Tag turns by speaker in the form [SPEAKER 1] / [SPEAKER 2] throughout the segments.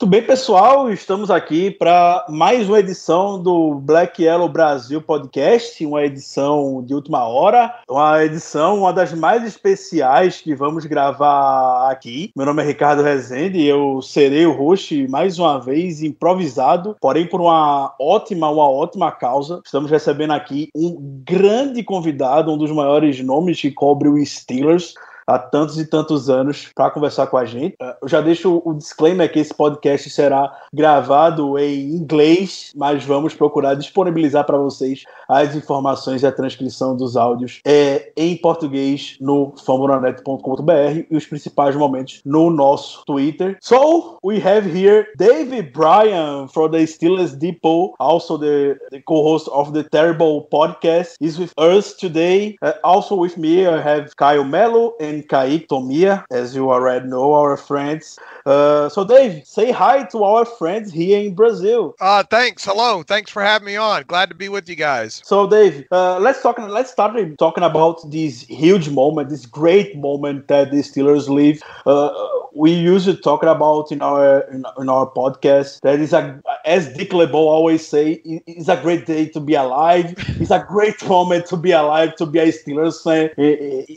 [SPEAKER 1] Muito bem, pessoal, estamos aqui para mais uma edição do Black Yellow Brasil Podcast, uma edição de última hora, uma edição, uma das mais especiais que vamos gravar aqui. Meu nome é Ricardo Rezende eu serei o host mais uma vez improvisado, porém por uma ótima, uma ótima causa. Estamos recebendo aqui um grande convidado, um dos maiores nomes que cobre o Steelers há tantos e tantos anos para conversar com a gente. Eh, Eu já deixo o disclaimer que esse podcast será gravado em inglês, mas vamos procurar disponibilizar para vocês as informações e a transcrição dos áudios é, em português no fambonanet.com.br e os principais momentos no nosso Twitter. So, we have here David Bryan from the Steelers Depot, also the, the co-host of the Terrible Podcast, is with us today. Uh, also with me, I have Kyle Mello and Caíque Tomiya, as you already know, our friends. Uh, so, Dave, say hi to our friends here in Brazil.
[SPEAKER 2] Uh, thanks. Hello. Thanks for having me on. Glad to be with you guys.
[SPEAKER 1] So, Dave, uh, let's talk. Let's start talking about this huge moment, this great moment that the Steelers live. Uh, we usually talk about in our in, in our podcast that is a as Dick LeBeau always say, it- it's a great day to be alive. It's a great moment to be alive, to be a Steelers fan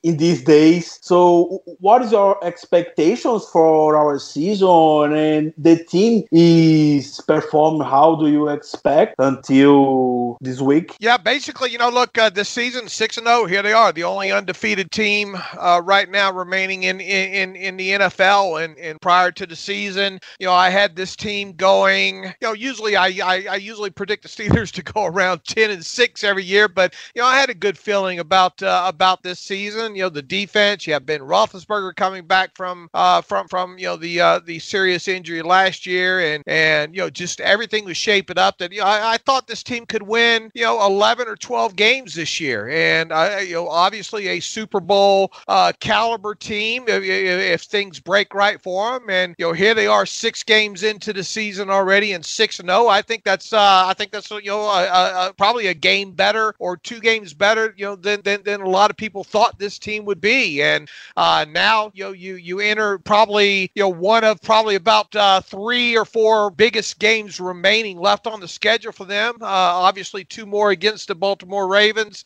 [SPEAKER 1] in these days. So, what is your expectations for our season and the team is perform? How do you expect until this week?
[SPEAKER 2] Yeah, basically, you know, look, uh, this season six and zero. Here they are, the only undefeated team uh, right now remaining in in in the NFL. And and prior to the season, you know, I had this team going. You know, usually I I, I usually predict the Steelers to go around ten and six every year, but you know, I had a good feeling about uh, about this season. You know, the defense. You have Ben Roethlisberger coming back from uh, from from you know the uh, the serious injury last year, and and you know just everything was shaping up that you know I, I thought this team could win you know 11 or 12 games this year, and I you know obviously a Super Bowl uh, caliber team if if things break right for them, and you know here they are six games into the season already and six and zero. I think that's uh, I think that's you know probably a game better or two games better you know than, than than a lot of people thought this team would be, and uh, now you know you you enter probably you know one of probably about uh, three or four biggest games remaining left on the schedule for them. Uh, obviously, two more against the Baltimore Ravens,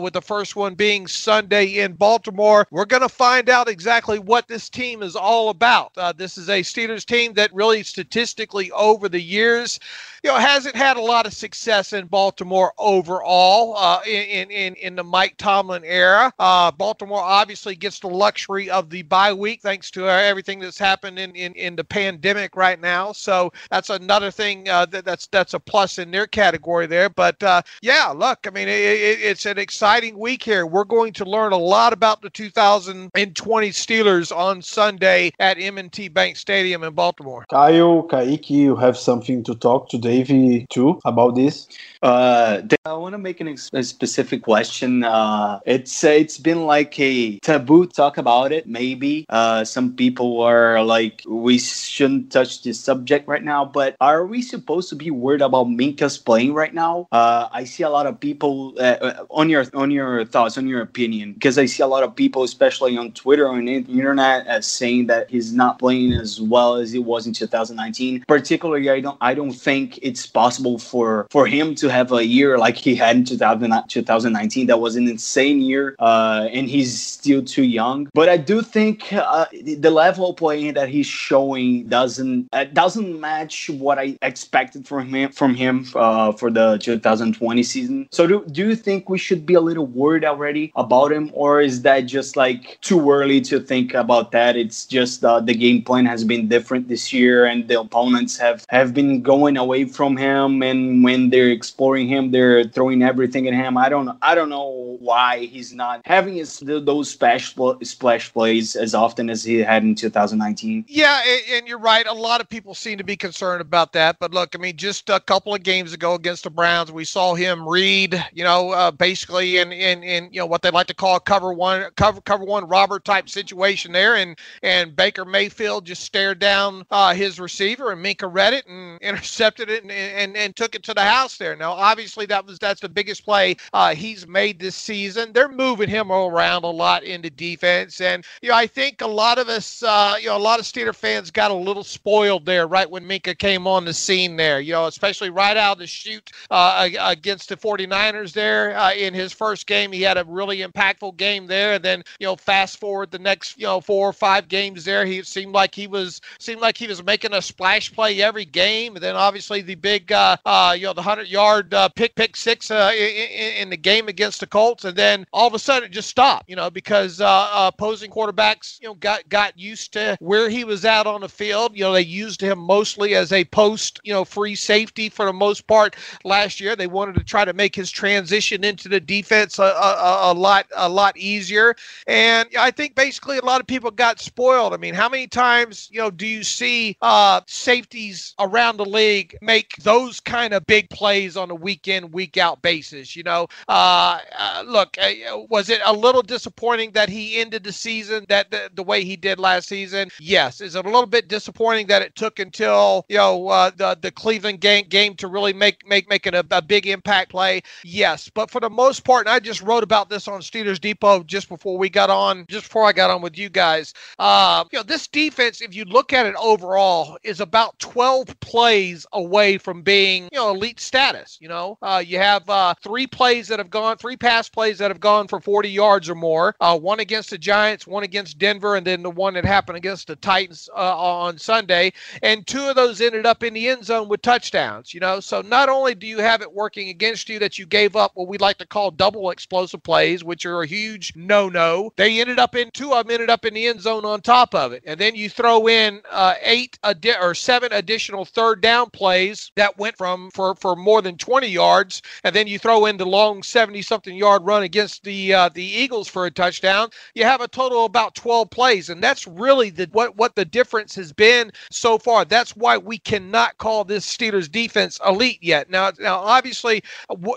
[SPEAKER 2] with the first one being Sunday in Baltimore. We're going to find out exactly what this team is all about. Uh, this is a Steelers team that really statistically over the years you know, hasn't had a lot of success in Baltimore overall uh, in, in in the Mike Tomlin era. Uh, Baltimore obviously gets the luxury of the bye week thanks to uh, everything that's happened in, in, in the pandemic right now. So that's another thing uh, that, that's that's a plus in their category there. But uh, yeah, look, I mean, it, it, it's an exciting week here. We're going to learn a lot about the 2020 Steelers on Sunday at M&T Bank Stadium in Baltimore.
[SPEAKER 1] Caio, Caíque, you have something to talk to Davey too about this?
[SPEAKER 3] Uh, I want to make an ex- a specific question. Uh, it's uh, it's been like a taboo talk about it. Maybe uh, some people are like, we shouldn't touch this subject right now. But are we supposed to be worried about Minkah's playing right now? Uh, I see a lot of people uh, uh, on your on your thoughts, on your opinion, because I see a lot of people, especially on Twitter on the internet, uh, saying that he's not playing as well as he was in 2019. Particularly, I don't I don't think it's possible for for him to have a year like he had in 2000, 2019. That was an insane year, uh, and he's still too young. But I do think uh, the level of playing that he's showing doesn't uh, doesn't match what I expected from him from him uh, for the 2020 season. So do do you think we should be a little worried already about him, or is that just like too early to think about that? It's just the, the game plan has been different this year, and the opponents have have been going away from him. And when they're exploring him, they're throwing everything at him. I don't I don't know why he's not having his, those splash splash plays as often as he had in 2019.
[SPEAKER 2] Yeah, and, you're right. A lot of people seem to be concerned about that. But look, I mean, just a couple of games ago against the Browns, we saw him read, you know, uh, basically in, in in you know what they like to call cover one cover cover one robber type situation there, and and Baker Mayfield just stared down uh, his receiver, and Minkah read it and intercepted it and, and and took it to the house there. Now, obviously, that was that's the biggest play uh, he's made this season. They're moving him around a lot into defense, and you know, I think a lot of us, uh, you know, a lot of Steeler fans got a little spoiled there right when Minkah came on the scene there. You know, especially right out of the chute uh, against the 49ers there uh, in his first game. He had a really impactful game there. And then, you know, fast forward the next, you know, four or five games there, he seemed like he was seemed like he was making a splash play every game. And then obviously the big, uh, uh, you know, the hundred yard uh, pick pick six uh, in, in, the game against the Colts, and then all of a sudden it just stopped. You know, because uh, opposing quarterbacks, you know, got got used to where he was out on the field. You know, they used him mostly as a post, you know, free safety for the most part last year. They wanted to try to make his transition into the defense a, a, a lot a lot easier. And I think basically a lot of people got spoiled. I mean, how many times you know do you see uh, safeties around the league make those kind of big plays on a week in week out basis? You know, uh, uh, look, uh, was it a little disappointing that he ended the season that the, the, way he did last season? Yes. Is it a little bit disappointing that it took until you know uh, the the Cleveland game game to really make make making a, a big impact play? Yes. But for the most part, and I just wrote about this on Steelers Depot just before we got on, just before I got on with you guys. Uh, you know, this defense, if you look at it overall, is about 12 plays away from being, you know, elite status. You know, uh, you have uh, three plays that have gone, three pass plays that have gone for 40 yards or more. Uh, one against the Giants, one against Denver, and then the one that happened against the Titans uh, on Sunday. And two of those ended up in the end zone with touchdowns. You know, so not only do you have it working against you that you gave up what we like to call double explosive plays, which are a huge no-no. They ended up in two of them ended up in the end zone on top of it, and then you throw in uh, eight adi- or seven additional third down plays that went from for for more than 20 yards, and then you throw in the long 70-something yard run against the uh, the Eagles for a touchdown. You have a total of about 12 plays, and that's really the what what the difference has been so far. That's why we cannot call this Steelers defense elite yet. Now, now obviously,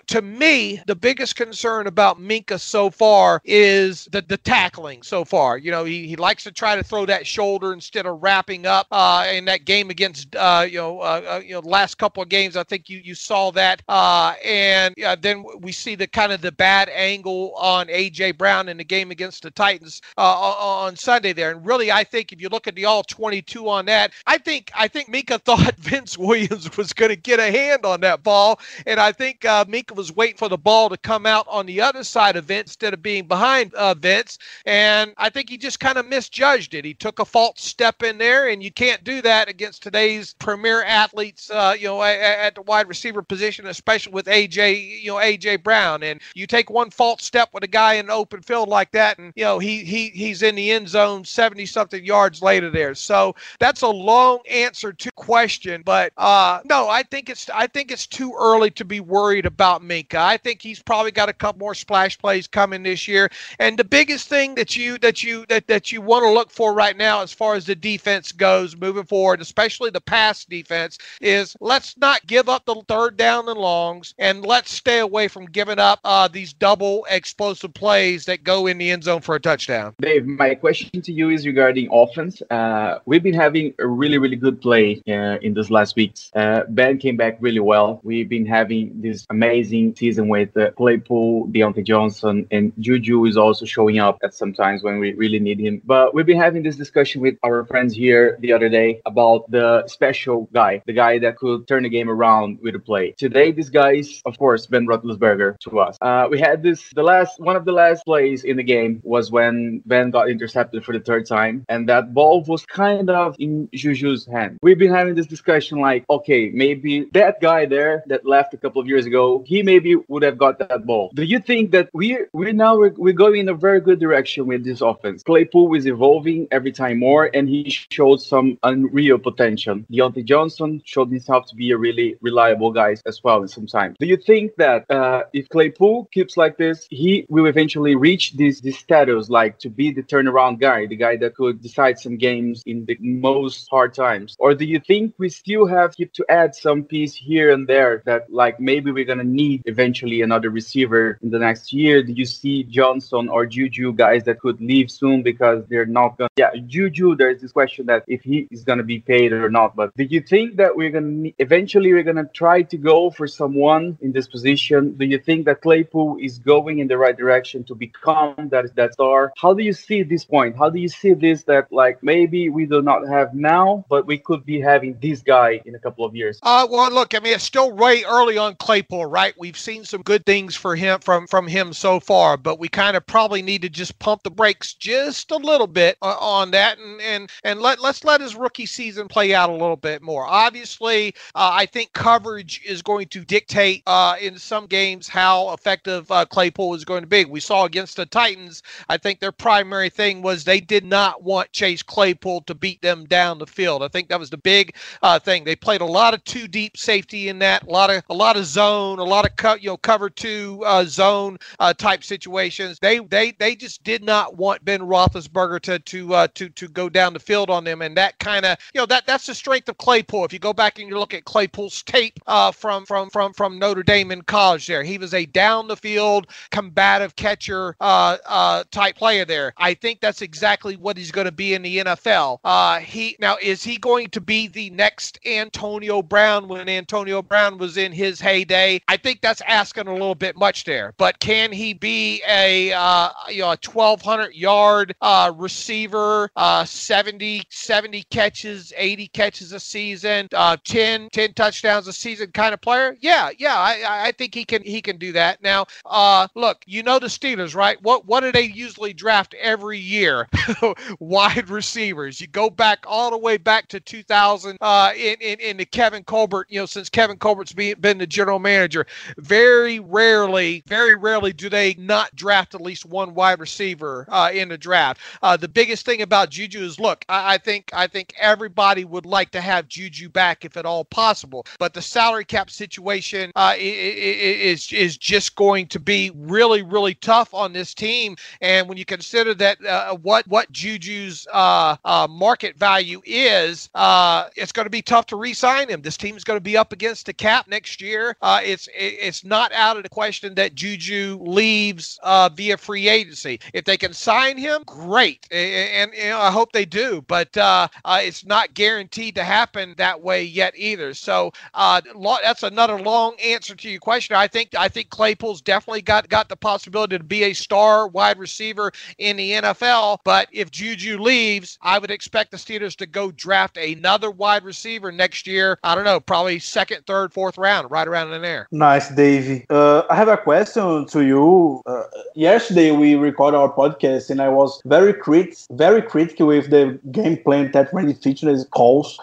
[SPEAKER 2] to me, the biggest concern about Minkah so far is the, the tackling so far. You know, he, he likes to try to throw that shoulder instead of wrapping up. Uh, in that game against, uh, you know, uh, uh you know, last couple of games, I think you, you saw that. Uh, and then we see the kind of the bad angle on AJ Brown in the game against the Titans uh, on Sunday there. And really, I think if you look at the all 22 on that, I think I think Minkah thought Vince Williams was going to get a hand on that ball, and I think Minkah was waiting for the ball to come out on the other side of Vince instead of being behind Vince. And I think he just kind of misjudged it. He took a false step in there, and you can't do that against today's premier athletes, uh, you know, at, at, the wide receiver position, especially with AJ, you know, AJ Brown. And you take one false step with a guy in an open field like that, and you know, he he he's in the end zone 70 something yards later there. So that's a long answer to question, but uh, no, I think it's I think it's too early to be worried about Minkah. I think he's probably got a couple more splash plays coming this year. And the biggest thing that you that you that, that you want to look for right now as far as the defense goes moving forward, especially the pass defense, is let's not give up the third down and longs and let's stay away from giving up uh, these double explosive plays that go in the end zone for a touchdown.
[SPEAKER 4] Dave, my question to you is regarding offense. Uh, we've been having a really, really good play uh, in these last weeks. Uh, ben came back really well. We've been having this amazing season with uh, Claypool, Diontae Johnson, and Juju is also showing up at some times when we really need him. But we've been having this discussion with our friends here the other day about the special guy, the guy that could turn the game around with a play. Today, this guy is, of course, Ben Roethlisberger to us. Uh, we had this, the last, one of the last plays in the game was when Ben got intercepted for the third time, and that ball was kind of in Juju's hand. We've been having this discussion like, okay, maybe that guy there that left a couple of years ago, he maybe would have got that ball. Do you think that we we now we're, we're going in a very good direction with this offense? Claypool is evolving every time more, and he showed some unreal potential. Diontae Johnson showed himself to be a really reliable guy as well in some time. Do you think that uh, if Claypool keeps like this, he will eventually reach this, this status, like to be the turnaround guy, the guy that could decide some games in the most hard times? Or do you think we still have to add some piece here and there that, like, maybe we're to need eventually another receiver in the next year? Do you see Johnson or Juju guys that could leave soon because they're not to? Yeah, Juju, there's this question that if he is going to be paid or not. But do you think that we're going to eventually we're going to try to go for someone in this position? Do you think that Claypool is going in the right direction to become that that star? How do you see this point? How do you see this that like maybe we do not have now, but we could be having this guy in a couple of years?
[SPEAKER 2] Uh, well, look, I mean, it's still way early on Claypool, right? We've seen some good things for him from from him so far, but we kind of probably need to just pump the brakes just a little bit uh, on that, and and and let let's let his rookie season play out a little bit more. Obviously, uh, I think coverage is going to dictate uh, in some games how effective uh, Claypool is going to be. We saw against the Titans, I think their primary thing was they did not want Chase Claypool to beat them down the field. I think that was the big uh, thing. They played a lot of two deep safety in that, a lot of a lot of zone, a lot of co- you know cover two uh, zone uh, type situations. They they they just did not want Ben Roethlisberger to to to to go down the field on them, and that kind of you know that that's the strength of Claypool. If you go back and you look at Claypool's tape uh, from from from from Notre Dame in college, there he was a down the field combative catcher uh, uh, type player. There, I think that's exactly what he's going to be in the NFL. He now is he going to be the next Antonio Brown when Antonio Brown was in his heyday? I think that's asking a little bit much there. But can he be a uh, you know a 1200 yard uh, receiver, uh, 70 70 catches, 80 catches a season, uh, 10 10 touchdowns a season kind of player? Yeah, yeah, I, I think he can he can do that. Now, uh, look, you know the Steelers, right? What what do they usually draft every year? Wide receivers. You go back all the way back to 2000 uh, in, in in the Kevin Colbert. You know, since Kevin Colbert's be, been the general manager, very rarely, very rarely do they not draft at least one wide receiver uh, in the draft. Uh, the biggest thing about Juju is, look, I, I think I think everybody would like to have Juju back if at all possible, but the salary cap situation uh, is is just going to be really really tough on this team. And when you consider that uh, what what Juju's uh, uh, market value is, uh, it's going to be tough to re-sign him. This team is going to be up against the cap next year. Uh, it's it's not out of the question that Juju leaves via free agency. If they can sign him, great, and, and you know, I hope they do. But it's not guaranteed to happen that way yet either. So that's another long answer to your question. I think I think Claypool's definitely got got the possibility to be a star wide receiver in the NFL. But if Juju leaves, I would expect the Steelers to go draft another wide receiver next year. I don't know, probably second, third, fourth round, right around in there.
[SPEAKER 1] Nice, Davey. Uh, I have a question to you. Uh, yesterday we recorded our podcast, and I was very crit, very critical with the game plan that Randy Fichtner calls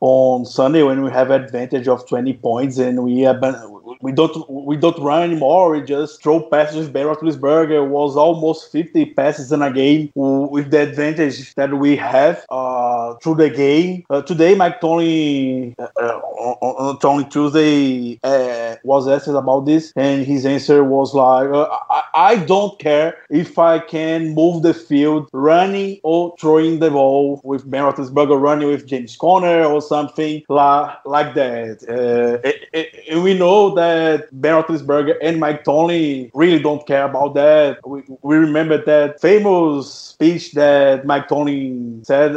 [SPEAKER 1] on Sunday when we have advantage of 20 points and we have we don't we don't run anymore. We just throw passes. Ben Roethlisberger was almost 50 passes in a game with the advantage that we have uh, through the game. Uh, today, Mike Tony uh, on, on Tuesday uh, was asked about this, and his answer was like, uh, I, I, don't care if I can move the field running or throwing the ball with Ben Roethlisberger running with James Conner or something like that. Uh, and we know that Ben Roethlisberger and Mike Tony really don't care about that. We, we remember that famous speech that Mike Tony said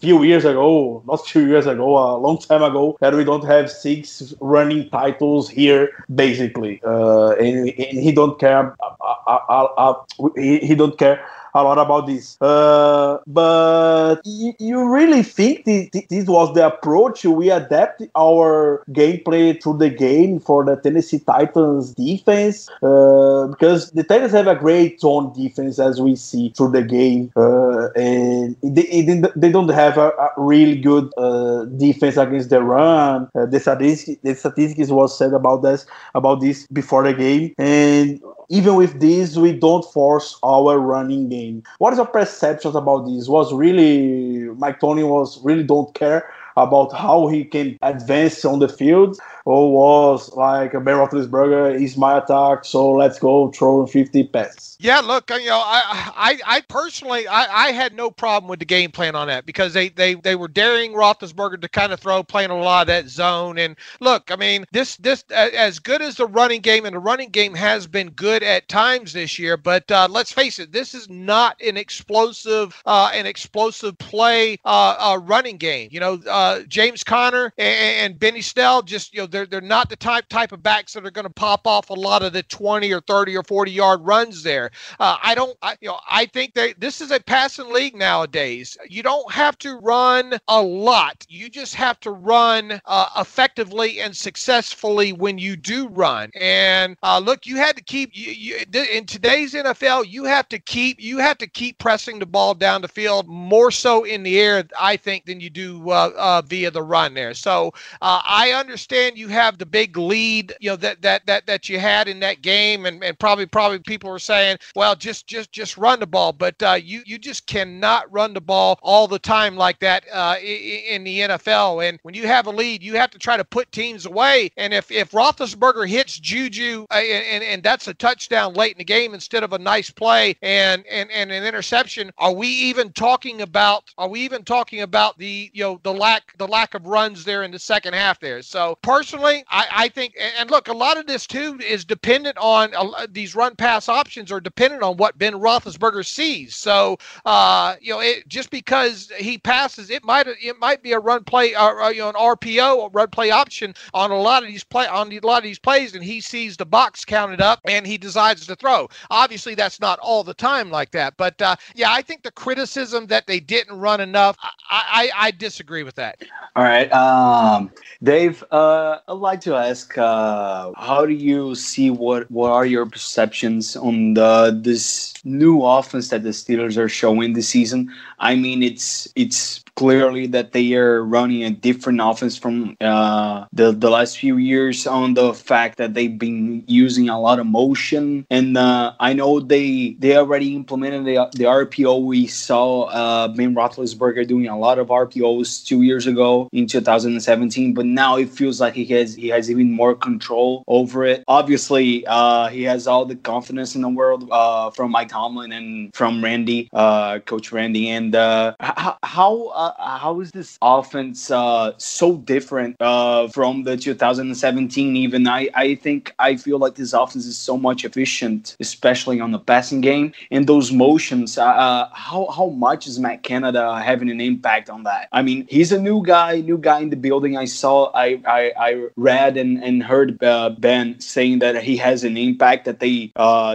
[SPEAKER 1] few years ago, not few years ago, a long time ago, that we don't have six running titles here, basically, uh, and, and, he don't care. Uh, uh, uh, he, he don't care a lot about this. Uh, but you, you really think this, was the approach? We adapt our gameplay to the game for the Tennessee Titans defense? Uh, because the Titans have a great zone defense as we see through the game. Uh, and they, they don't have a, a really good uh, defense against the run. Uh, the, statistics, the statistics was said about this about this before the game. And even with this, we don't force our running game. What is your perceptions about this? Was really Mike Tony was really don't care about how he can advance on the field, or was like a Ben Roethlisberger is my attack, so let's go throw 50 passes.
[SPEAKER 2] Yeah, look, you know, I, I, I personally, I, I had no problem with the game plan on that because they, they, they were daring Roethlisberger to kind of throw, playing a lot of that zone. And look, I mean, this, this, as good as the running game, and the running game has been good at times this year, but uh, let's face it, this is not an explosive, uh, an explosive play, uh, running game. You know, uh, James Conner and, and Benny Snell just, you know, they're they're not the type type of backs that are going to pop off a lot of the 20 or 30 or 40 yard runs there. Uh, I don't, I, you know, I think that this is a passing league nowadays. You don't have to run a lot. You just have to run uh, effectively and successfully when you do run. And uh, look, you had to keep you, you, in today's NFL. You have to keep you have to keep pressing the ball down the field more so in the air, I think, than you do uh, uh, via the run there. So uh, I understand you you have the big lead, you know, that that that that you had in that game, and, and probably probably people were saying, well, just just just run the ball, but uh, you you just cannot run the ball all the time like that uh, in the NFL. And when you have a lead, you have to try to put teams away. And if if Roethlisberger hits Juju uh, and, and, and that's a touchdown late in the game instead of a nice play and and and an interception, are we even talking about are we even talking about the you know the lack the lack of runs there in the second half there? So personally personally, I, I think, and look, a lot of this too is dependent on uh, these run pass options are dependent on what Ben Roethlisberger sees. So, uh, you know, it, just because he passes, it might it might be a run play, uh, uh you know, an RPO, a run play option on a lot of these play on a lot of these plays, and he sees the box counted up and he decides to throw. Obviously, that's not all the time like that, but uh, yeah, I think the criticism that they didn't run enough, I, I, I disagree with that.
[SPEAKER 3] All right, um, Dave. Uh, I'd like to ask, uh, how do you see what what are your perceptions on the this new offense that the Steelers are showing this season? I mean, it's it's clearly that they are running a different offense from uh, the the last few years on the fact that they've been using a lot of motion. And uh, I know they they already implemented the, the RPO we saw uh, Ben Roethlisberger doing a lot of RPOs two years ago in 2017 but now it feels like he has he has even more control over it. Obviously uh, he has all the confidence in the world uh, from Mike Tomlin and from Randy uh, coach Randy. And how, how uh, how is this offense uh, so different uh, from the 2017? Even I, I think I feel like this offense is so much efficient, especially on the passing game and those motions. Uh, uh, how how much is Matt Canada having an impact on that? I mean, he's a new guy, new guy in the building. I saw, I I, I read and and heard uh, Ben saying that he has an impact that they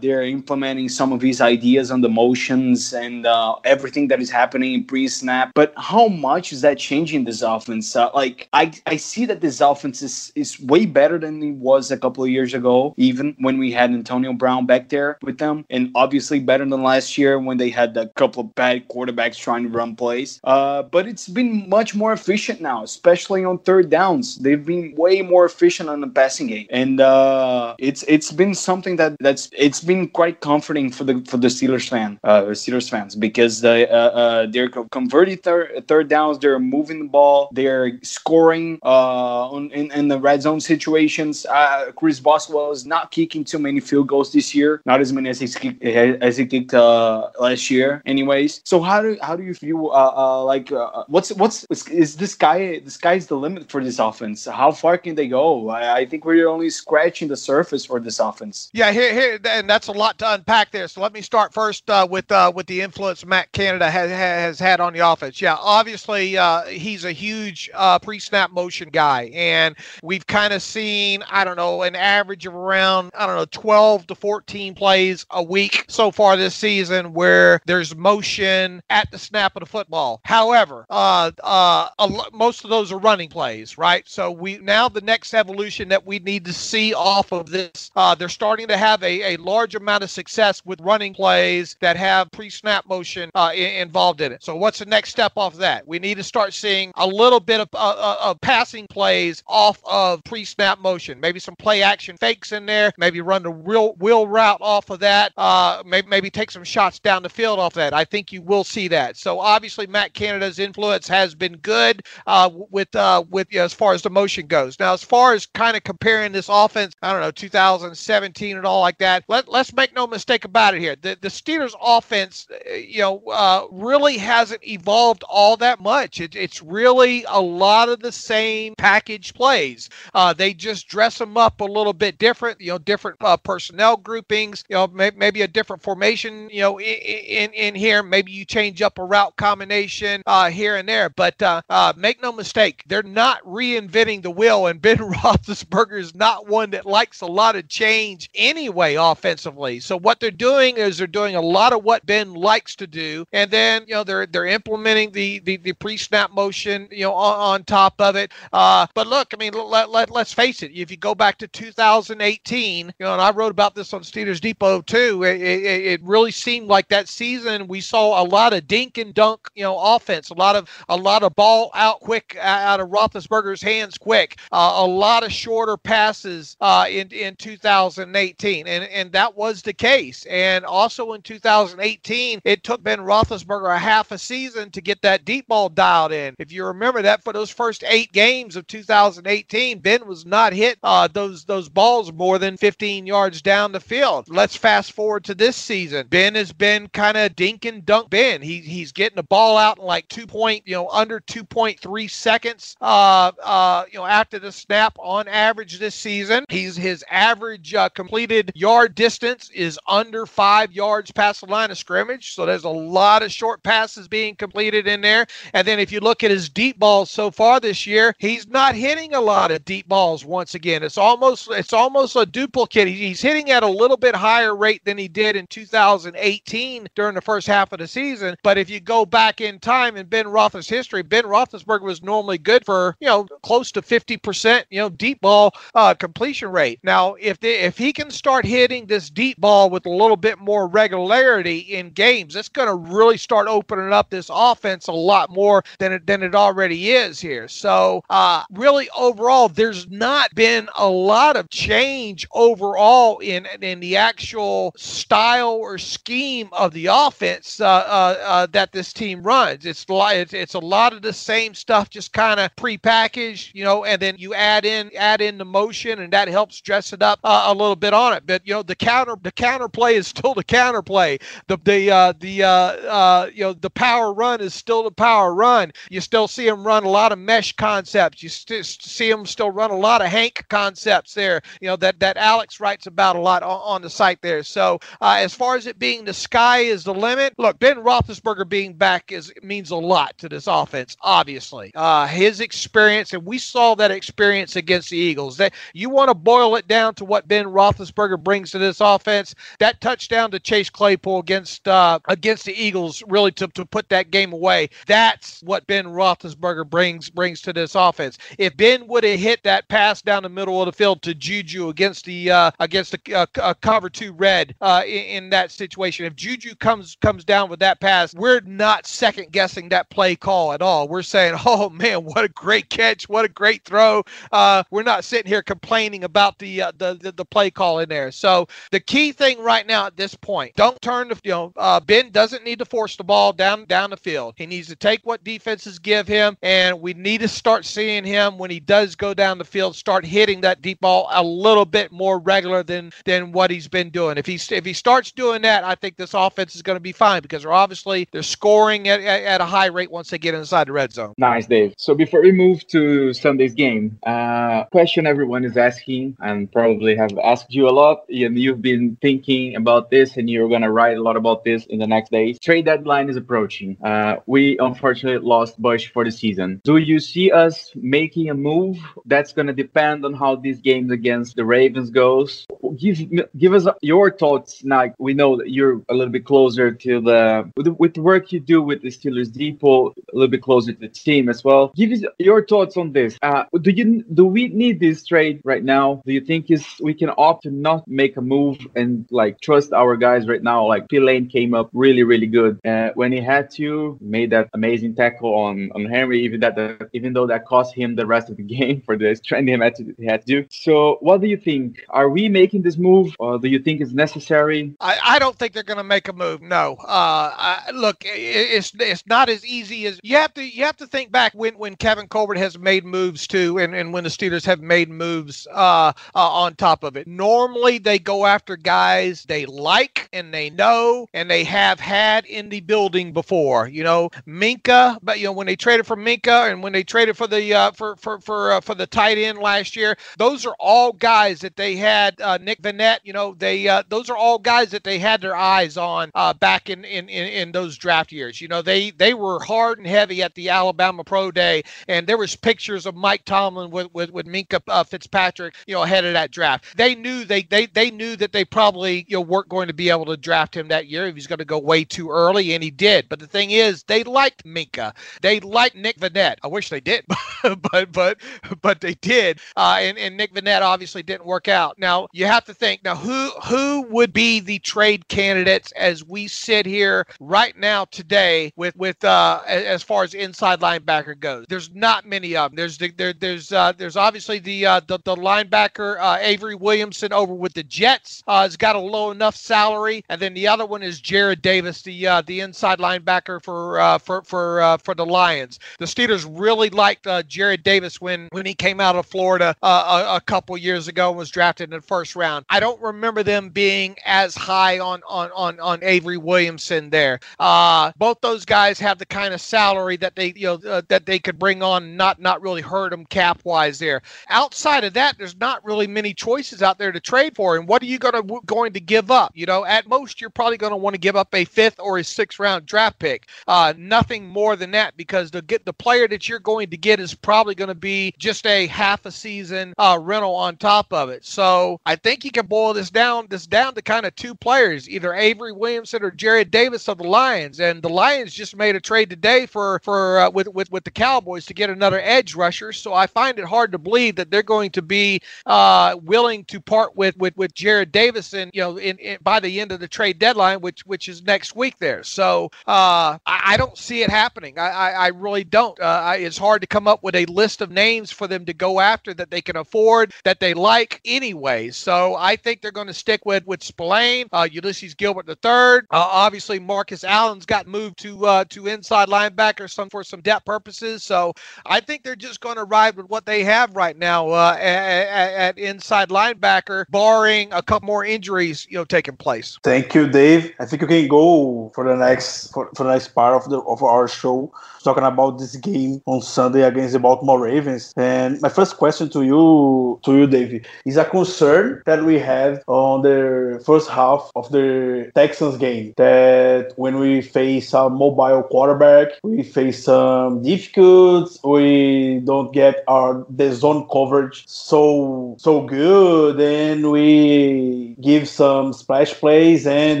[SPEAKER 3] they're implementing some of his ideas on the motions and everything that is happening in pre-snap. But how how much is that changing this offense? Uh, like I, I see that this offense is, is way better than it was a couple of years ago, even when we had Antonio Brown back there with them, and obviously better than last year when they had a couple of bad quarterbacks trying to run plays. Uh, but it's been much more efficient now, especially on third downs. They've been way more efficient on the passing game, and uh, it's it's been something that that's it's been quite comforting for the for the Steelers fan, uh, Steelers fans, because they, uh, uh, they're converted third third downs. They're moving the ball. They're scoring uh, in, in the red zone situations. Uh, Chris Boswell is not kicking too many field goals this year. Not as many as he kicked, as he kicked uh, last year, anyways. So how do how do you feel? Uh, uh, like uh, what's what's is this guy? The sky's the limit for this offense. How far can they go? I, I think we're only scratching the surface for this offense.
[SPEAKER 2] Yeah, here, here, and that's a lot to unpack there. So let me start first with with the influence Matt Canada has has had on the offense. Yeah obviously uh, he's a huge uh, pre-snap motion guy, and we've kind of seen I don't know an average of around I don't know 12 to 14 plays a week so far this season where there's motion at the snap of the football. However, uh, uh, most of those are running plays, right? So we now the next evolution that we need to see off of this, uh, they're starting to have a, a large amount of success with running plays that have pre-snap motion uh, involved in it. So what's the next step off that. We need to start seeing a little bit of, uh, uh, of passing plays off of pre-snap motion. Maybe some play action fakes in there. Maybe run the real wheel route off of that. Uh, maybe, maybe take some shots down the field off that. I think you will see that. So obviously, Matt Canada's influence has been good uh, with uh, with you know, as far as the motion goes. Now, as far as kind of comparing this offense, I don't know, 2017 and all like that. Let let's make no mistake about it here. The the Steelers offense, uh, you know, uh, really hasn't evolved all that much. It, it's really a lot of the same package plays. Uh, they just dress them up a little bit different. You know, different uh, personnel groupings. You know, may, maybe a different formation. You know, in, in, in here, maybe you change up a route combination uh, here and there. But uh, uh, make no mistake, they're not reinventing the wheel. And Ben Roethlisberger is not one that likes a lot of change anyway offensively. So what they're doing is they're doing a lot of what Ben likes to do, and then you know they're they're implementing the the, the pre-snap motion you know on, on top of it. Uh, but look, I mean, let, let, let's face it. If you go back to 2018, you know, and I wrote about this on Steelers Depot too. It, it, it really seemed like that season we saw a lot of dink and dunk, you know, offense. A lot of a lot of ball out quick out of Roethlisberger's hands quick. Uh, a lot of shorter passes uh, in in 2018, and and that was the case. And also in 2018, it took Ben Roethlisberger a half a season to get that deep ball dialed in. If you remember that for those first eight games of 2018, Ben was not hit uh, those those balls more than 15 yards down the field. Let's fast forward to this season. Ben has been kind of dink and dunk. Ben, he, he's getting the ball out in like two point, you know, under 2.3 seconds. Uh, uh, you know, after the snap on average this season, he's his average uh, completed yard distance is under five yards past the line of scrimmage. So there's a lot of short passes being completed in there. And then if you look at his deep balls so far this year, he's not hitting a lot of deep balls once again. It's almost it's almost a duplicate. He's hitting at a little bit higher rate than he did in 2018 during the first half of the season. But if you go back in time in Ben Roethlisberger's history, Ben Roethlisberger was normally good for you know close to 50% you know deep ball uh, completion rate. Now if if he can start hitting this deep ball with a little bit more regularity in games, it's going to really start opening up this offense a lot more than it than it already is here. So uh, really overall, there's not been a lot of change overall in in the actual style or scheme of the offense uh, uh, uh that this team runs. It's like it's a lot of the same stuff, just kind of prepackaged, you know, and then you add in add in the motion, and that helps dress it up uh, a little bit on it. But you know, the counter the counter play is still the counter play. The the uh, the you know the power run is still the power run. You still see them run a lot of mesh concepts. You st- see them still run a lot of Hank concepts there. You know that that Alex writes about a lot on, on the site there. So uh, as far as it being the sky is the limit, look, Ben Roethlisberger being back is means a lot to this offense. Obviously, uh, his experience, and we saw that experience against the Eagles. That you want to boil it down to what Ben Roethlisberger brings to this offense. That touchdown to Chase Claypool against uh, against the Eagles, really to, to put that game away. That's what Ben Roethlisberger brings brings to this offense. If Ben would have hit that pass down the middle of the field to Juju against the uh, against the uh, uh, cover two red uh, in, in, that situation, if Juju comes comes down with that pass, we're not second guessing that play call at all. We're saying, oh man, what a great catch, what a great throw. Uh, we're not sitting here complaining about the, uh, the, the the play call in there. So the key thing right now at this point, don't turn the you know Ben doesn't need to force the ball down down the field. He needs to take what defenses give him, and we need to start seeing him when he does go down the field, start hitting that deep ball a little bit more regular than than what he's been doing. If he's if he starts doing that, I think this offense is going to be fine because they're obviously they're scoring at, at, at, a high rate once they get inside the red zone.
[SPEAKER 4] Nice, Dave. So before we move to Sunday's game, uh, question everyone is asking and probably have asked you a lot, and you've been thinking about this, and you're going to write a lot about this in the next days. Trade deadline is approaching. Uh, we unfortunately lost Bush for the season. Do you see us making a move? That's going to depend on how these games against the Ravens goes. Give give us your thoughts. Now we know that you're a little bit closer to the with, the with the work you do with the Steelers Depot, a little bit closer to the team as well. Give us your thoughts on this. Uh, do you do we need this trade right now? Do you think is we can opt to not make a move and like trust our guys right now? Like Spillane came up really really good uh, when he had to, made that that amazing tackle on, on Henry, even that the, even though that cost him the rest of the game for the strength he had to, he had to do. So, what do you think? Are we making this move, or do you think it's necessary?
[SPEAKER 2] I, I don't think they're going to make a move. No. Uh, I, look, it, it's it's not as easy as you have to you have to think back when when Kevin Colbert has made moves too, and, and when the Steelers have made moves uh, uh, on top of it. Normally, they go after guys they like and they know and they have had in the building before. You know, Minkah, but you know when they traded for Minkah and when they traded for the uh, for for for uh, for the tight end last year, those are all guys that they had. Uh, Nick Vannett, you know, they uh, those are all guys that they had their eyes on uh, back in, in in in those draft years. You know, they they were hard and heavy at the Alabama Pro Day, and there was pictures of Mike Tomlin with with, with Minkah uh, Fitzpatrick, you know, ahead of that draft. They knew they they they knew that they probably you know weren't going to be able to draft him that year if he's going to go way too early, and he did. But the thing is, they liked Minkah. They liked Nick Vannett. I wish they did, but but but they did. Uh, and and Nick Vannett obviously didn't work out. Now you have to think now who who would be the trade candidates as we sit here right now today with with uh, as far as inside linebacker goes. There's not many of them. There's the, there there's uh, there's obviously the uh, the, the linebacker uh, Avery Williamson over with the Jets uh, has got a low enough salary, and then the other one is Jarrad Davis, the uh, the inside linebacker for uh, for for uh, for the Lions. The Steelers really liked uh, Jarrad Davis when when he came out of Florida uh, a, a couple years ago and was drafted in the first round. I don't remember them being as high on on on, on Avery Williamson there. Uh, both those guys have the kind of salary that they you know uh, that they could bring on, not not really hurt them cap wise there. Outside of that, there's not really many choices out there to trade for. And what are you gonna going to give up? You know, at most you're probably going to want to give up a fifth or a sixth round draft pick. Uh, nothing more than that because the get the player that you're going to get is probably going to be just a half a season uh, rental on top of it. So I think you can boil this down this down to kind of two players, either Avery Williamson or Jarrad Davis of the Lions. And the Lions just made a trade today for for uh, with with with the Cowboys to get another edge rusher. So I find it hard to believe that they're going to be uh, willing to part with with with Jarrad Davis and you know in, in by the end of the trade deadline, which which is next week there. So uh, I, I don't see it happening. I I, I really don't. Uh, I, it's hard to come up with a list of names for them to go after that they can afford that they like anyway. So I think they're going to stick with with Spillane, uh, Ulysses Gilbert III. Uh, obviously, Marcus Allen's got moved to uh, to inside linebacker some for some depth purposes. So I think they're just going to ride with what they have right now uh, at, at, inside linebacker, barring a couple more injuries, you know, taking place.
[SPEAKER 1] Thank you, Dave. I think you can go for the next for, for the next part of the of our show, talking about this game on Sunday against the Baltimore Ravens. And my first question to you, to you, Dave, is a concern that we had on the first half of the Texans game. That when we face a mobile quarterback, we face some difficulties. We don't get our the zone coverage so so good, and we give some splash plays, and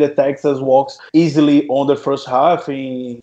[SPEAKER 1] the Texas walks easily on the first half in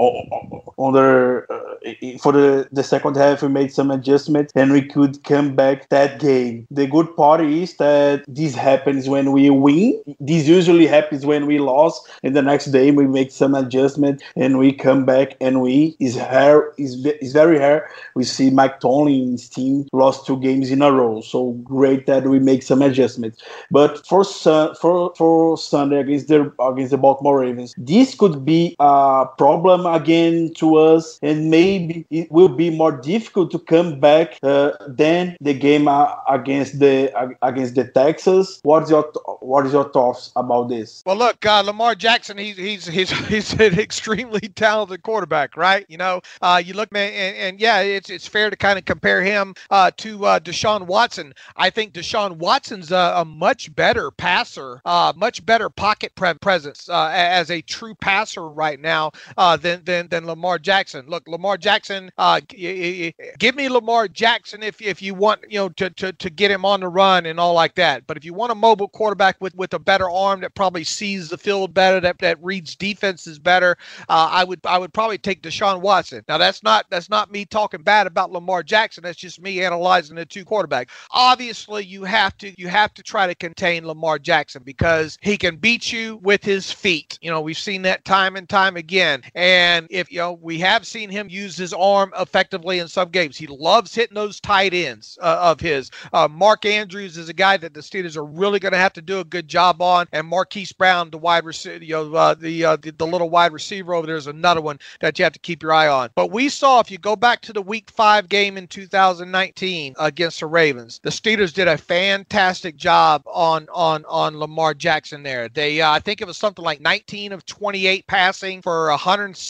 [SPEAKER 1] on the uh, for the, the second half we made some adjustments and we could come back that game. The good part is that this happens when we win. This usually happens when we lost and the next day we make some adjustment and we come back and we is rare is, is very rare we see mike tomlin's team lost two games in a row. So great that we make some adjustments. But for for for sunday against the against the baltimore ravens this could be a problem again to us, and maybe it will be more difficult to come back uh, than the game uh, against the against the Texas. What's your what is your thoughts about this?
[SPEAKER 2] Well, look, uh, Lamar Jackson, he's he's he's he's an extremely talented quarterback, right? You know, uh, you look, man, and, and, yeah, it's it's fair to kind of compare him uh, to uh, Deshaun Watson. I think Deshaun Watson's a, a much better passer, uh, much better pocket pre- presence uh, as a true passer right now uh, than than Lamar Jackson. Look, Lamar Jackson, uh, give me Lamar Jackson if if you want, you know, to to to get him on the run and all like that. But if you want a mobile quarterback quarterback with with a better arm that probably sees the field better, that that reads defenses better, uh, I would I would probably take Deshaun Watson. Now that's not that's not me talking bad about Lamar Jackson. That's just me analyzing the two quarterbacks. Obviously, you have to you have to try to contain Lamar Jackson because he can beat you with his feet. You know, we've seen that time and time again. And if you know, we have seen him use his arm effectively in some games. He loves hitting those tight ends uh, of his. Uh, Mark Andrews is a guy that the Steelers are really going to have to do a good job on, and Marquise Brown, the wide receiver, you know, uh, the, uh, the the little wide receiver over there is another one that you have to keep your eye on. But we saw if you go back to the Week Five game in 2019 against the Ravens, the Steelers did a fantastic job on on on Lamar Jackson there. They uh, I think it was something like 19 of 28 passing for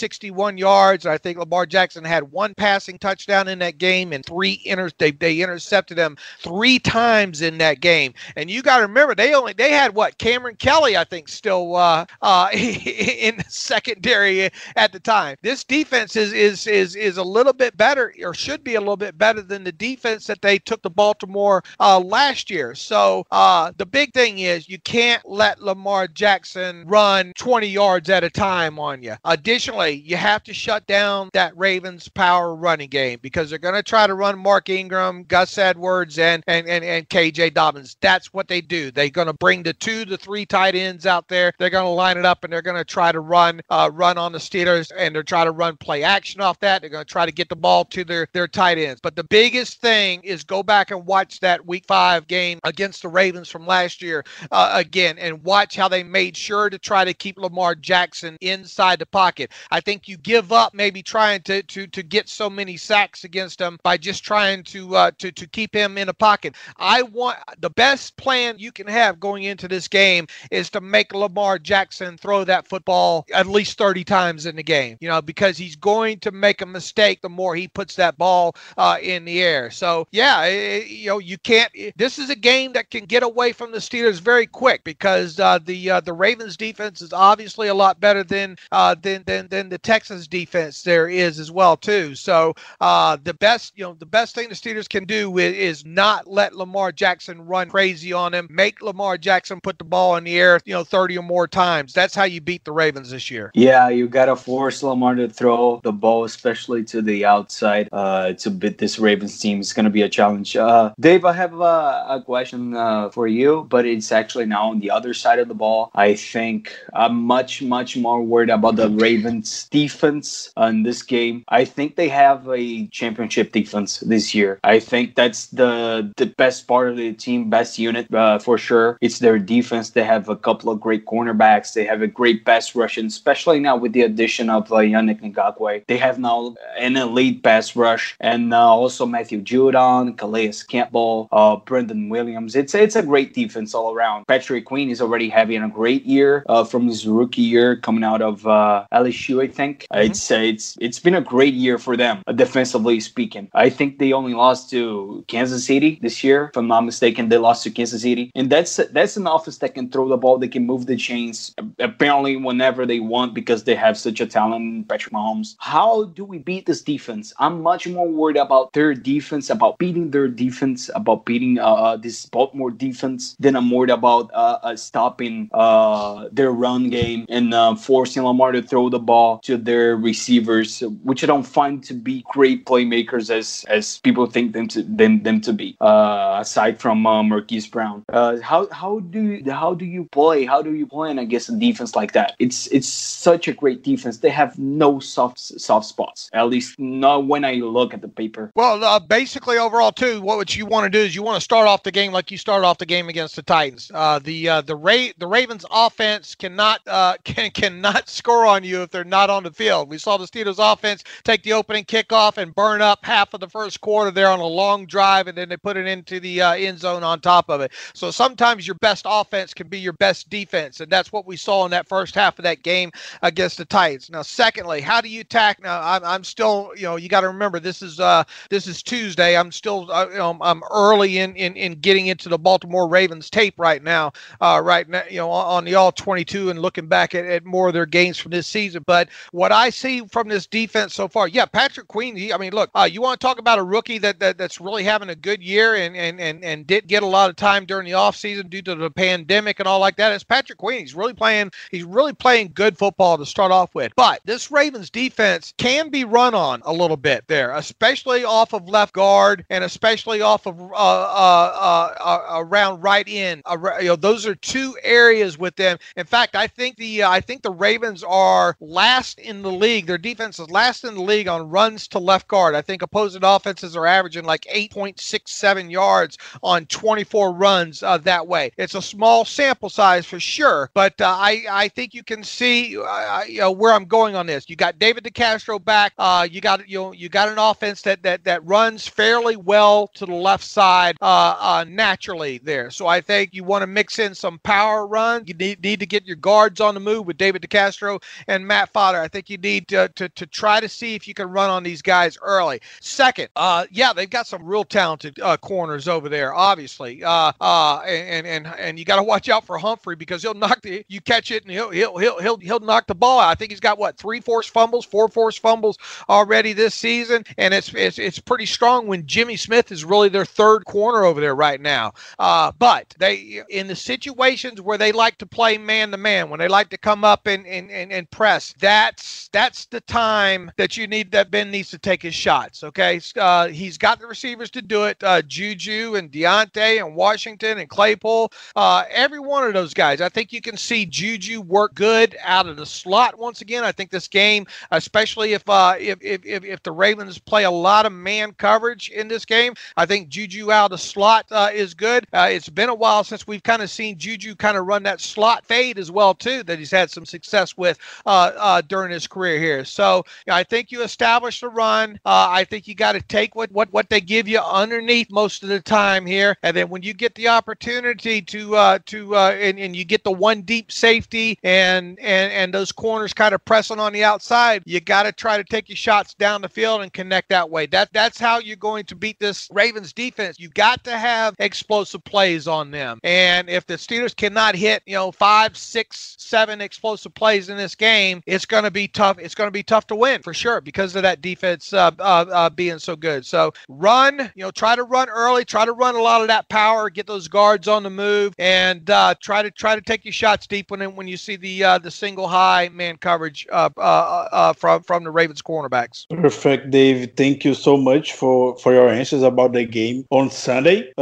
[SPEAKER 2] 161 yards. I think Lamar Jackson had one passing touchdown in that game and three inter they, they intercepted him three times in that game. And you got to remember they only they had what Kameron Kelly I think still uh, uh, in the secondary at the time. This defense is is is is a little bit better or should be a little bit better than the defense that they took to Baltimore uh, last year. So uh, the big thing is you can't let Lamar Jackson run 20 yards at a time on you. Additionally, you have to shut down that Ravens power running game because they're going to try to run Mark Ingram, Gus Edwards, and and and, and KJ Dobbins. That's what they do. They're going to bring the two to three tight ends out there. They're going to line it up and they're going to try to run uh, run on the Steelers and they're trying to run play action off that. They're going to try to get the ball to their their tight ends. But the biggest thing is go back and watch that Week Five game against the Ravens from last year uh, again and watch how they made sure to try to keep Lamar Jackson inside the pocket. I think you give up maybe trying to to to get so many sacks against him by just trying to uh, to to keep him in a pocket. I want the best plan you can have going into this game is to make Lamar Jackson throw that football at least 30 times in the game. You know, because he's going to make a mistake the more he puts that ball uh, in the air. So yeah, it, you know you can't. This is a game that can get away from the Steelers very quick because uh, the uh, the Ravens defense is obviously a lot better than uh, than than than the Texans defense there is as well too. So uh, the best you know the best thing the Steelers can do is, not let Lamar Jackson run crazy on him. Make Lamar Jackson put the ball in the air you know 30 or more times. That's how you beat the Ravens this year.
[SPEAKER 3] Yeah, you gotta force Lamar to throw the ball, especially to the outside. Uh, to beat this Ravens team is gonna be a challenge. Uh, Dave, I have uh, a question uh, for you, but it's actually now on the other side of the ball. I think I'm much, much more worried about the Ravens defense in this game. I think they have a championship defense this year. I think that's the the best part of the team, best unit uh, for sure. It's their defense. They have a couple of great cornerbacks. They have a great pass rush, and especially now with the addition of uh, Yannick Ngakoue, they have now an elite pass rush, and uh, also Matthew Judon, Calais Campbell, uh, Brandon Williams. It's it's a great defense all around. Patrick Queen is already having a great year uh, from his rookie year coming out of uh, LSU. I think
[SPEAKER 2] Mhm.
[SPEAKER 3] it's it's it's been a great year for them uh, defensively speaking. I think they only lost to Kansas City this year, if I'm not mistaken. They lost to Kansas City, and that's that's an offense that can throw the ball. They can move the chains apparently whenever they want because they have such a talent, in Patrick Mahomes. How do we beat this defense? I'm much more worried about their defense, about beating their defense, about beating uh, uh, this Baltimore defense than I'm worried about uh, uh, stopping uh, their run game and uh, forcing Lamar to throw the ball to their receivers, which I don't find to be great playmakers as as people think them to them, them to be. Uh, aside from uh, Marquise Brown, uh, how how do you, how do you play? How do you plan against a defense like that? It's it's such a great defense. They have no soft soft spots. At least not when I look at the paper.
[SPEAKER 2] Well, uh, basically, overall, too, what, you want to do is you want to start off the game like you started off the game against the Titans. Uh, the uh, the Ra- the Ravens offense cannot uh, can cannot score on you if they're not on the field. We saw the Steelers offense take the opening kickoff and burn up half of the first quarter there on a long drive, and then they put it into the uh, end zone on top of it. So sometimes your best offense can be your best defense, and that's what we saw in that first half of that game against the Titans. Now, secondly, how do you attack? Now, I'm, I'm still, you know, you got to remember this is uh this is Tuesday. I'm still, uh, you know, I'm early in, in in getting into the Baltimore Ravens tape right now. Uh, right now, you know, on on the all 22 and looking back at, at more of their games from this season. But what I see from this defense so far, yeah, Patrick Queen. He, I mean, look, uh, you want to talk about a rookie that, that that's really having a good year and and and and did get a lot of time during the offseason due to the pandemic and all like that. It's Patrick Queen. He's really playing. He's really playing good football to start off with. But this Ravens defense can be run on a little bit there, especially off of left guard and especially off of uh, uh, uh, uh around right in. you know, those are two areas with them. In fact, I think the uh, I think the Ravens are last in the league. Their defense is last in the league on runs to left guard. I think opposing offenses are averaging like 8.67 yards on 24 runs uh, that way. It's a small sample size for sure, but uh, I I think you can see uh, you know, where I'm going on this. You got David DeCastro back. Uh, you got you know, you got an offense that that that runs fairly well to the left side uh, uh, naturally there. So I think you want to mix in some power run. You need, need to get your guards on the move with David DeCastro and Matt Feiler. I think you need to, to, to try to see if you can run on these guys early. Second, uh, yeah, they've got some real talented uh, corners over there, obviously. Uh, uh, and and and you got to watch out for Humphrey because he'll knock the you catch it and he'll he'll he'll he'll, he'll knock the ball out. I think he's got what three forced fumbles, four forced fumbles already this season, and it's it's it's pretty strong when Jimmy Smith is really their third corner over there right now. Uh, but they in the situations where they like to play man to man, when they like to come up and, and, and, and press, that's that's the time that you need that Ben needs to take his shots. Okay, uh, he's got the receivers to do it. Uh, Juju and Diontae and Washington and Claypool, uh, every one of those guys. I think you can see Juju work good out of the slot once again. I think this game, especially if uh, if, if if the Ravens play a lot of man coverage in this game, I think Juju out of the slot uh, is good. Uh, it's been a while since we've kind of seen Juju kind of run that slot fade as well too that he's had some success with uh, uh, during his career here. So I think you establish the run. Uh, I think you got to take what, what what they give you underneath most of the time here, and then when you get the opportunity to uh, to uh, and, and you get the one deep safety and and and those corners kind of pressing on the outside, you got to try to take your shots down the field and connect that way. That that's how you're going to beat this Ravens defense. You got to have explosive plays on them, and if the Steelers cannot hit, you know, five, six, seven explosive plays in this game, it's going to be tough. It's going to be tough to win for sure because of that defense uh, uh, uh, being so good. So run, you know, try to run early, try to run a lot of that power, get those guards on the move, and uh, try to try to take your shots deep when when you see the uh, the single high man coverage uh, from from the Ravens cornerbacks.
[SPEAKER 1] Perfect, Dave. Thank you so much for for your answers about the game on Sunday.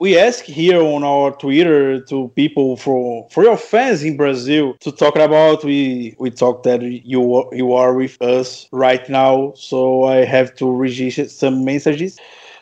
[SPEAKER 1] we ask here on our Twitter to people for for your fans in Brazil to talk about. We we talked that you you are with us right now, so I have to register some messages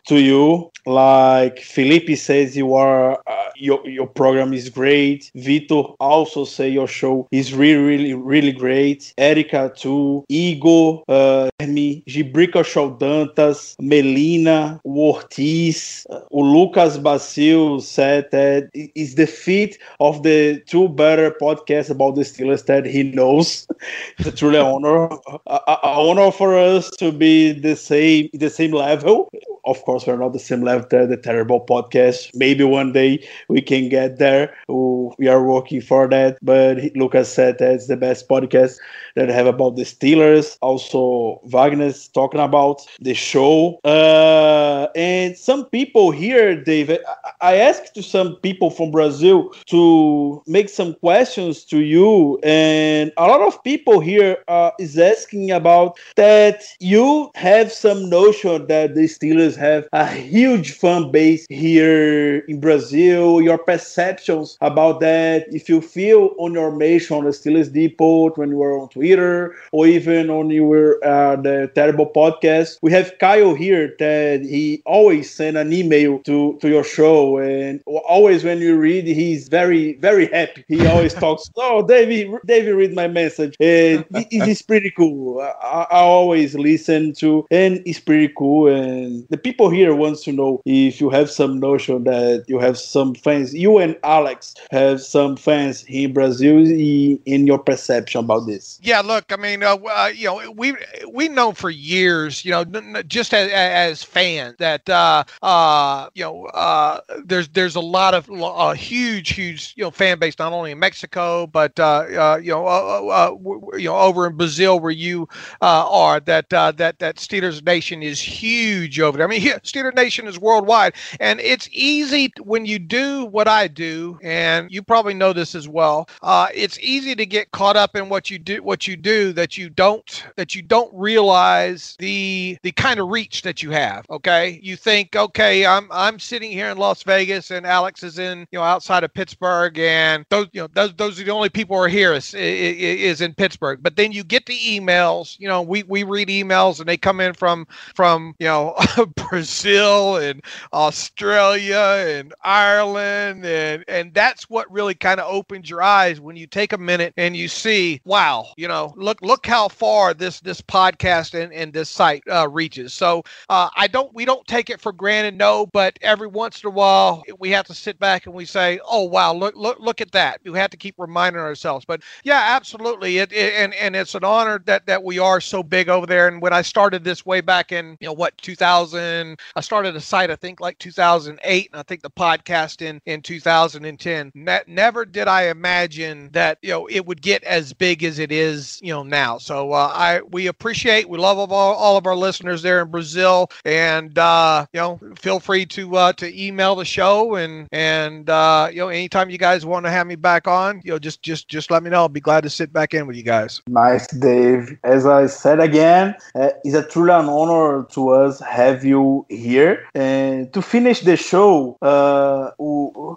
[SPEAKER 1] to you. Like Felipe says, you are uh, your your program is great. Vitor also say your show is really really really great. Erica too. Igor, uh, me, Gibrica Dantas, Melina, o Ortiz, uh, o Lucas Basil said that is the feat of the two better podcasts about the Steelers that he knows. it's truly honor, a, a honor for us to be the same the same level. Of course, we're not the same level the Terrible Podcast. Maybe one day we can get there. We are working for that. But Lucas said that's the best podcast that I have about the Steelers. Also, Wagner's talking about the show. Uh, and some people here, David, I asked to some people from Brazil to make some questions to you. And a lot of people here uh, is asking about that you have some notion that the Steelers have a huge fan base here in Brazil. Your perceptions about that, if you feel on your mission on the Steelers Depot when you were on Twitter or even on your uh, the Terrible Podcast. We have Kyle here that he always send an email to, to your show and always when you read, he's very, very happy. He always talks, oh, David, David, read my message. And it is pretty cool. I, I always listen to, and it's pretty cool. And the people here wants to know if you have some notion that you have some fans, you and Alex have some fans in Brazil in your perception about this.
[SPEAKER 2] Yeah, look, I mean, uh, uh, you know, we we know for years, you know, just as, as fans that uh, uh, you know, uh, there's there's a lot of a huge, huge, you know, fan base not only in Mexico but uh, uh you know, uh, uh, you know, over in Brazil where you uh, are. That uh, that that Steelers Nation is huge over there. I mean, here, Steeler Nation is worldwide, and it's easy when you do what I do, and you probably know this as well. Uh, it's easy to get caught up in what you do, what you do that you don't that you don't realize the the kind of reach that you have. Okay, you think, okay, I'm I'm sitting here in Las Vegas, and Alex is in you know outside of Pittsburgh, and those you know those those are the only people who are here is, is in Pittsburgh. But then you get the emails. You know, we we read emails, and they come in from from you know Brazil and Australia and Ireland, and and that's what really kind of opens your eyes when you take a minute and you see, wow, you know, look look how far this this podcast and, and this site uh, reaches. So uh, I don't we don't take it for granted, no, but every once in a while we have to sit back and we say, oh wow, look look look at that. We have to keep reminding ourselves. But yeah, absolutely, it, it and and it's an honor that that we are so big over there. And when I started this way back in you know what 2000, I started a site I think like 2008, and I think the podcast in in 2010. Ne- never did I imagine that you know it would get as big as it is you know now. So uh, I we appreciate we love all, all of our listeners there in Brazil, and uh, you know feel free to uh, to email the show and and uh, you know anytime you guys want to have me back on, you know just just just let me know. I'll be glad to sit back in with you guys.
[SPEAKER 1] Nice, Dave. As I said again, uh, it's a truly an honor to us have you here. And to finish the show, uh, w-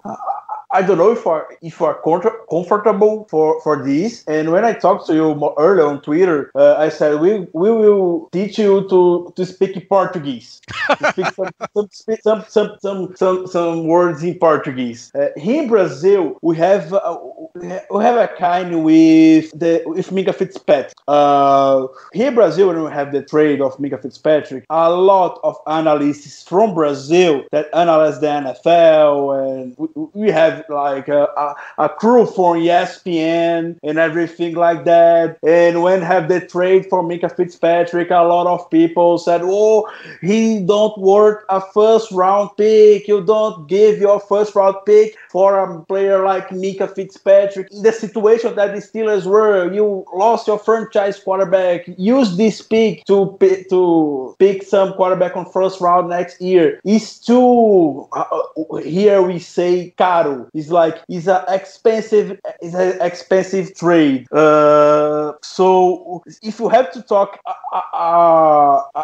[SPEAKER 1] I don't know if are if are comfortable for for this. And when I talked to you earlier on Twitter, uh, I said we we will teach you to to speak Portuguese, to speak some some, some some some some words in Portuguese. Uh, here in Brazil, we have uh, we have a kind with the with Minkah Fitzpatrick. Uh, here in Brazil, when we have the trade of Minkah Fitzpatrick, a lot of analysts from Brazil that analyze the NFL, and we, we have like a, a, a crew for ESPN and everything like that. And when have the trade for Minkah Fitzpatrick, a lot of people said, "Oh, he don't worth a first round pick. You don't give your first round pick for a player like Minkah Fitzpatrick." In the situation that the Steelers were, you lost your franchise quarterback. Use this pick to to pick some quarterback on first round next year. It's too uh, uh, here we say caro. It's like it's an expensive it's an expensive trade. Uh, so if you have to talk uh, uh, uh,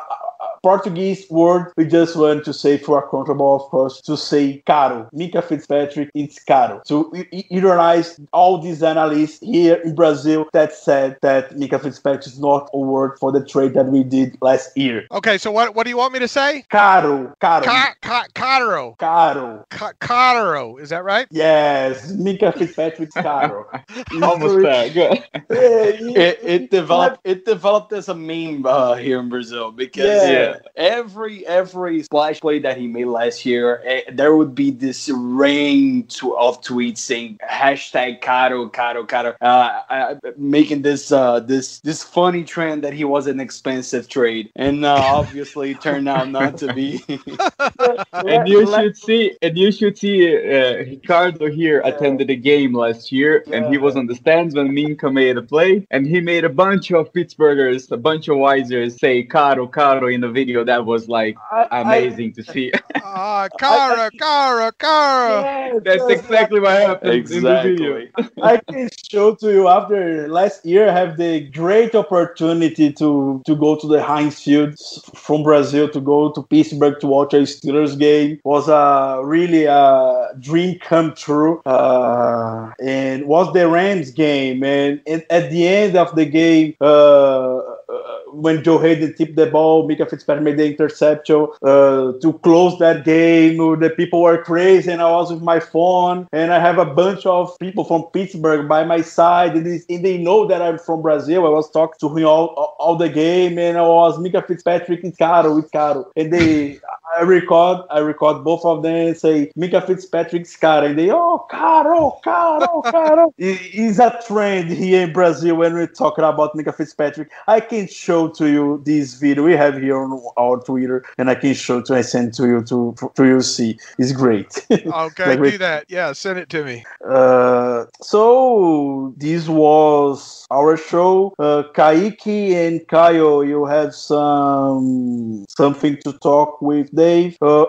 [SPEAKER 1] Portuguese word, we just want to say for a comfortable, of course, to say caro. Minkah Fitzpatrick, it's caro. So ironize all these analysts here in Brazil that said that Minkah Fitzpatrick is not a word for the trade that we did last year.
[SPEAKER 2] Okay, so what what do you want me to say?
[SPEAKER 1] Caro, caro,
[SPEAKER 2] Ca- ca- Caro.
[SPEAKER 1] caro.
[SPEAKER 2] Ca- Caro, is that right?
[SPEAKER 1] Yes, Minkah Fitzpatrick's caro.
[SPEAKER 4] Almost there. Good.
[SPEAKER 3] it, it developed it developed as a meme uh, here in Brazil because
[SPEAKER 1] Yeah.
[SPEAKER 3] Every every splash play that he made last year, eh, there would be this rain to, of tweets saying hashtag Caro Caro Caro, uh, uh, making this uh, this this funny trend that he was an expensive trade, and uh, obviously it turned out not to be.
[SPEAKER 4] and you should see, and you should see, uh, Ricardo here attended a game last year, and he was on the stands when Minkah made a play, and he made a bunch of Pittsburghers, a bunch of Yinzers say "caro, caro" in the video. That was like
[SPEAKER 1] I- I-
[SPEAKER 4] amazing to see.
[SPEAKER 2] Ah, Cara, Cara, Cara.
[SPEAKER 1] Yes,
[SPEAKER 4] That's
[SPEAKER 1] yes,
[SPEAKER 4] exactly what happened in the video.
[SPEAKER 1] I can show to you after last year I have the great opportunity to to go to the Heinz Field from Brazil to go to Pittsburgh to watch a Steelers game was a really a dream come true uh, and was the Rams game and at, at the end of the game uh, uh, when Joe Haden tipped the ball Minkah Fitzpatrick made the interception uh, to close that game the people were crazy and I was with my phone. And I have a bunch of people from Pittsburgh by my side. And they, and they know that I'm from Brazil. I was talking to him all, all, the game and I was Minkah Fitzpatrick it's caro it's caro. And they I record I record both of them and say Minkah Fitzpatrick's caro and they oh caro caro caro It- it's a trend here in Brazil when we're talking about Minkah Fitzpatrick I can show to you this video we have here on our Twitter and I can show to I send to you to to you see it's great
[SPEAKER 2] Okay,
[SPEAKER 1] Like
[SPEAKER 2] do that. Yeah, send it to me.
[SPEAKER 1] Uh, so this was our show. Uh, Caíque and Caio, you have some something to talk with them. Uh,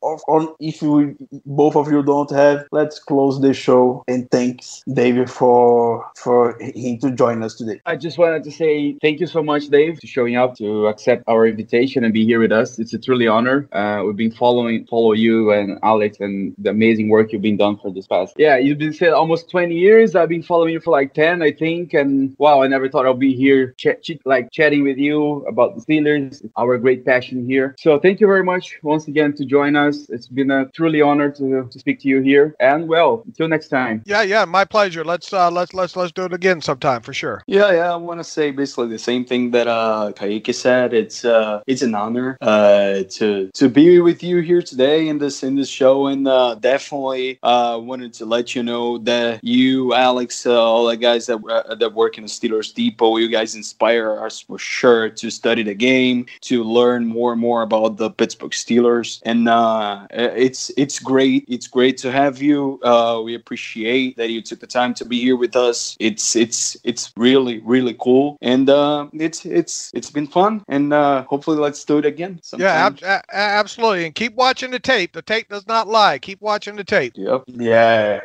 [SPEAKER 1] or if you, both of you don't have, let's close the show and thanks David for for him to join us today.
[SPEAKER 4] I just wanted to say thank you so much, Dave, for showing up to accept our invitation and be here with us. It's a truly honor. Uh, we've been following follow you and Alex and the amazing work you've been done for this past. Yeah, you've been said almost 20 years. I've been following you for like 10, I think. And wow, I never thought I'll be here ch- ch- like chatting with you about the Steelers, our great passion here. So thank you very much once again to join us. It's been a truly honor to, to speak to you here. And well, until next time.
[SPEAKER 2] Yeah, yeah, my pleasure. Let's uh, let's let's let's do it again sometime for sure.
[SPEAKER 3] Yeah, yeah. I want to say basically the same thing that uh, Caíque said. It's uh, it's an honor uh, to to be with you here today in this in this show, and uh, definitely uh, wanted to let you know that you, Alex, uh, all the guys that uh, that work in the Steelers Depot, you guys inspire us for sure to study the game, to learn more and more about the Pittsburgh Steelers, and uh, it's it's great. It's great to have you. Uh, we appreciate that you took the time to be here with us. It's it's it's really really cool, and uh, it's it's it's been fun, and uh, hopefully let's do it again.
[SPEAKER 2] Yeah, ab- a- a- absolutely. And keep watching the tape. The tape does not lie. Keep watching the tape.
[SPEAKER 3] Yep.
[SPEAKER 1] Yeah,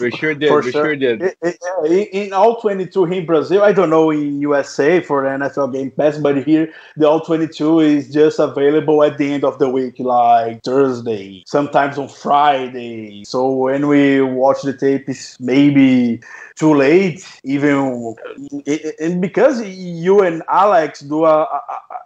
[SPEAKER 4] We sure did.
[SPEAKER 1] For
[SPEAKER 4] we
[SPEAKER 1] sure.
[SPEAKER 4] sure did.
[SPEAKER 1] I- I- in, in all 22 here in Brazil, I don't know in USA for the NFL Game Pass, but here the all 22 is just available at the end of the week, like Thursday, sometimes on Friday. So when we watch the tape, it's maybe too late, even and because you and Alex do a, a,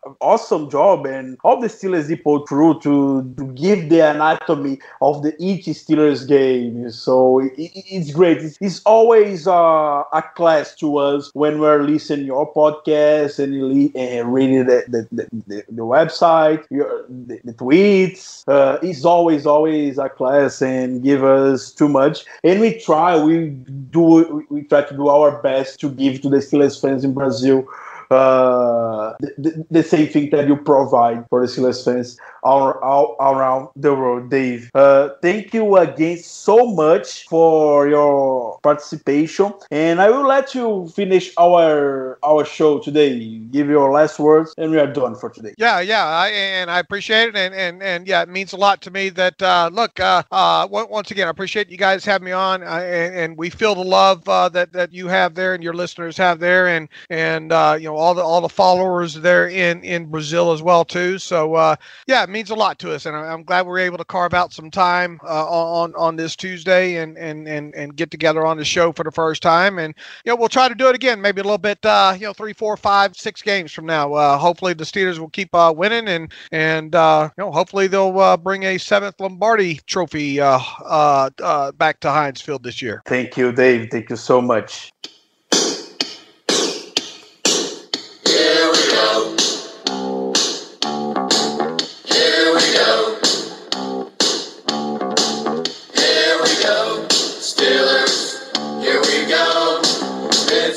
[SPEAKER 1] a awesome job and all the Steelers Depot crew to, to give the anatomy of the each Steelers game. So it, it- it's great. It's, it's always uh, a class to us when we're listening your podcast and, and reading the, the, the, the, the website, your, the, the tweets. Uh, always, always a class and give us too much. And we try, we do, we, we try to do our best to give to the Steelers fans in Brazil uh, the, the, the same thing that you provide for the Steelers fans all, all around the world, Dave. Uh, thank you again so much for your participation, and I will let you finish our our show today. Give your last words, and we are done for today.
[SPEAKER 2] Yeah, yeah, I, and I appreciate it, and and and yeah, it means a lot to me that uh, look, uh, uh, once again, I appreciate you guys having me on, and, and we feel the love uh, that that you have there, and your listeners have there, and and uh, you know all the all the followers there in in Brazil as well too. So uh, yeah, means a lot to us, and I'm glad we are able to carve out some time uh, on on this Tuesday and and and and get together on the show for the first time, and you know we'll try to do it again, maybe a little bit, uh, you know, three, four, five, six games from now. Uh, hopefully the Steelers will keep uh, winning, and and uh, you know hopefully they'll uh, bring a seventh Lombardi Trophy back to Heinz Field this year.
[SPEAKER 1] Thank you, Dave. Thank you so much.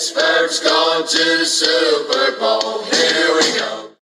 [SPEAKER 5] Pittsburgh's going to the Super Bowl. Here we go.